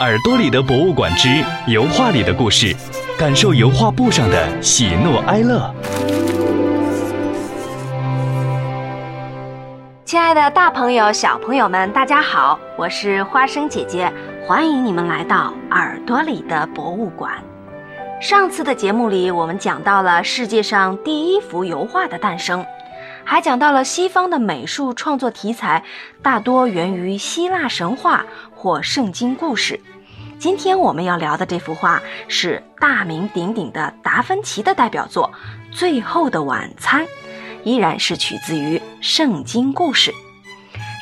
耳朵里的博物馆之油画里的故事，感受油画布上的喜怒哀乐。亲爱的，大朋友、小朋友们，大家好，我是花生姐姐，欢迎你们来到耳朵里的博物馆。上次的节目里，我们讲到了世界上第一幅油画的诞生，还讲到了西方的美术创作题材大多源于希腊神话或圣经故事。今天我们要聊的这幅画是大名鼎鼎的达芬奇的代表作《最后的晚餐》。依然是取自于圣经故事，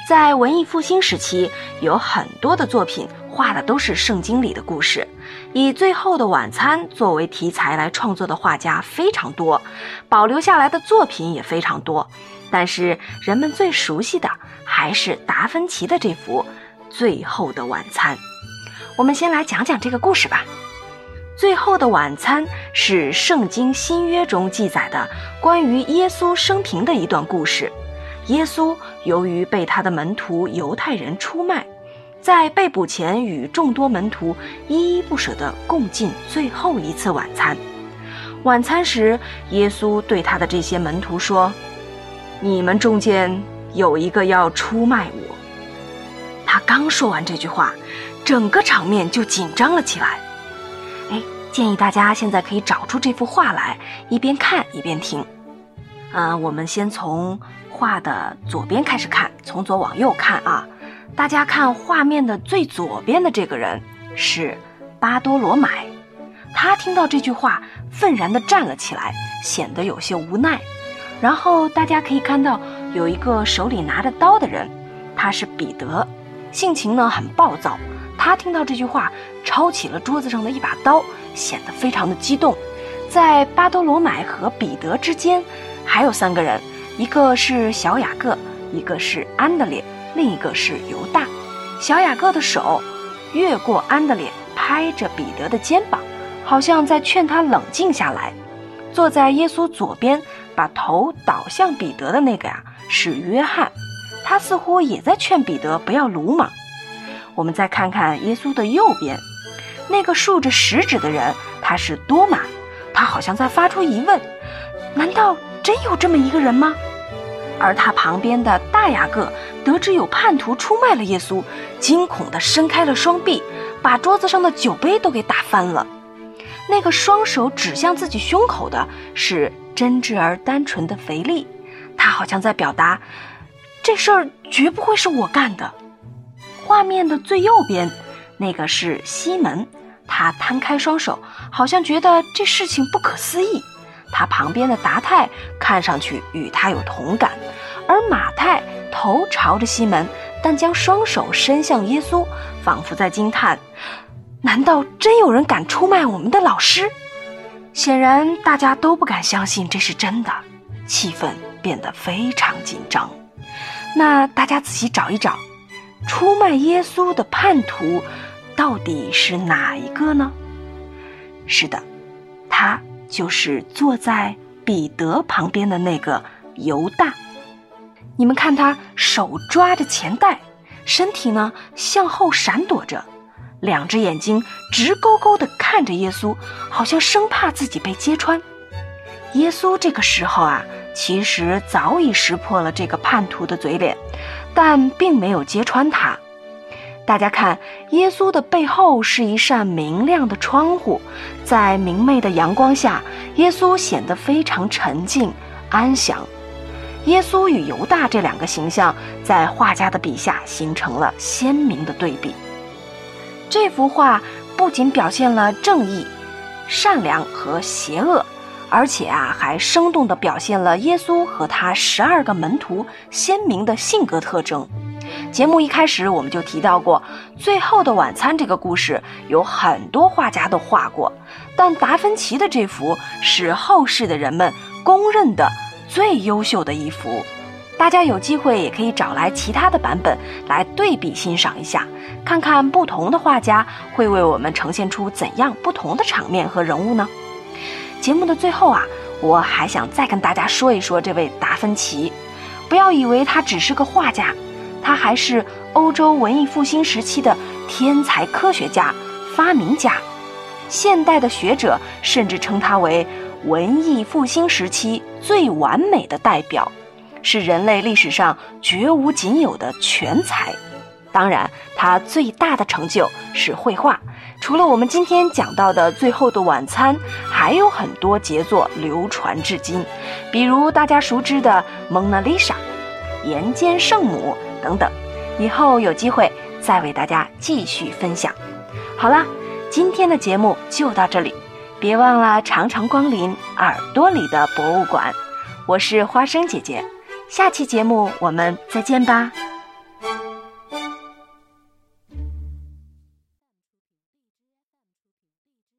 在文艺复兴时期，有很多的作品画的都是圣经里的故事。以《最后的晚餐》作为题材来创作的画家非常多，保留下来的作品也非常多。但是人们最熟悉的还是达芬奇的这幅《最后的晚餐》。我们先来讲讲这个故事吧。最后的晚餐是圣经新约中记载的关于耶稣生平的一段故事。耶稣由于被他的门徒犹太人出卖，在被捕前与众多门徒依依不舍地共进最后一次晚餐。晚餐时，耶稣对他的这些门徒说：“你们中间有一个要出卖我。”他刚说完这句话，整个场面就紧张了起来。哎，建议大家现在可以找出这幅画来，一边看一边听。嗯，我们先从画的左边开始看，从左往右看啊。大家看画面的最左边的这个人是巴多罗买，他听到这句话，愤然地站了起来，显得有些无奈。然后大家可以看到有一个手里拿着刀的人，他是彼得，性情呢很暴躁。他听到这句话，抄起了桌子上的一把刀，显得非常的激动。在巴多罗买和彼得之间，还有三个人，一个是小雅各，一个是安德烈，另一个是犹大。小雅各的手越过安德烈，拍着彼得的肩膀，好像在劝他冷静下来。坐在耶稣左边，把头倒向彼得的那个呀，是约翰，他似乎也在劝彼得不要鲁莽。我们再看看耶稣的右边，那个竖着食指的人，他是多马，他好像在发出疑问：难道真有这么一个人吗？而他旁边的大雅各得知有叛徒出卖了耶稣，惊恐地伸开了双臂，把桌子上的酒杯都给打翻了。那个双手指向自己胸口的是真挚而单纯的腓力，他好像在表达：这事儿绝不会是我干的。画面的最右边，那个是西门，他摊开双手，好像觉得这事情不可思议。他旁边的达泰看上去与他有同感，而马太头朝着西门，但将双手伸向耶稣，仿佛在惊叹：难道真有人敢出卖我们的老师？显然大家都不敢相信这是真的，气氛变得非常紧张。那大家仔细找一找。出卖耶稣的叛徒到底是哪一个呢？是的，他就是坐在彼得旁边的那个犹大。你们看，他手抓着钱袋，身体呢向后闪躲着，两只眼睛直勾勾地看着耶稣，好像生怕自己被揭穿。耶稣这个时候啊，其实早已识破了这个叛徒的嘴脸。但并没有揭穿他。大家看，耶稣的背后是一扇明亮的窗户，在明媚的阳光下，耶稣显得非常沉静安详。耶稣与犹大这两个形象，在画家的笔下形成了鲜明的对比。这幅画不仅表现了正义、善良和邪恶。而且啊，还生动地表现了耶稣和他十二个门徒鲜明的性格特征。节目一开始我们就提到过，《最后的晚餐》这个故事有很多画家都画过，但达芬奇的这幅是后世的人们公认的最优秀的一幅。大家有机会也可以找来其他的版本来对比欣赏一下，看看不同的画家会为我们呈现出怎样不同的场面和人物呢？节目的最后啊，我还想再跟大家说一说这位达芬奇。不要以为他只是个画家，他还是欧洲文艺复兴时期的天才科学家、发明家。现代的学者甚至称他为文艺复兴时期最完美的代表，是人类历史上绝无仅有的全才。当然，他最大的成就是绘画。除了我们今天讲到的《最后的晚餐》，还有很多杰作流传至今，比如大家熟知的《蒙娜丽莎》《岩间圣母》等等。以后有机会再为大家继续分享。好啦。今天的节目就到这里，别忘了常常光临耳朵里的博物馆。我是花生姐姐，下期节目我们再见吧。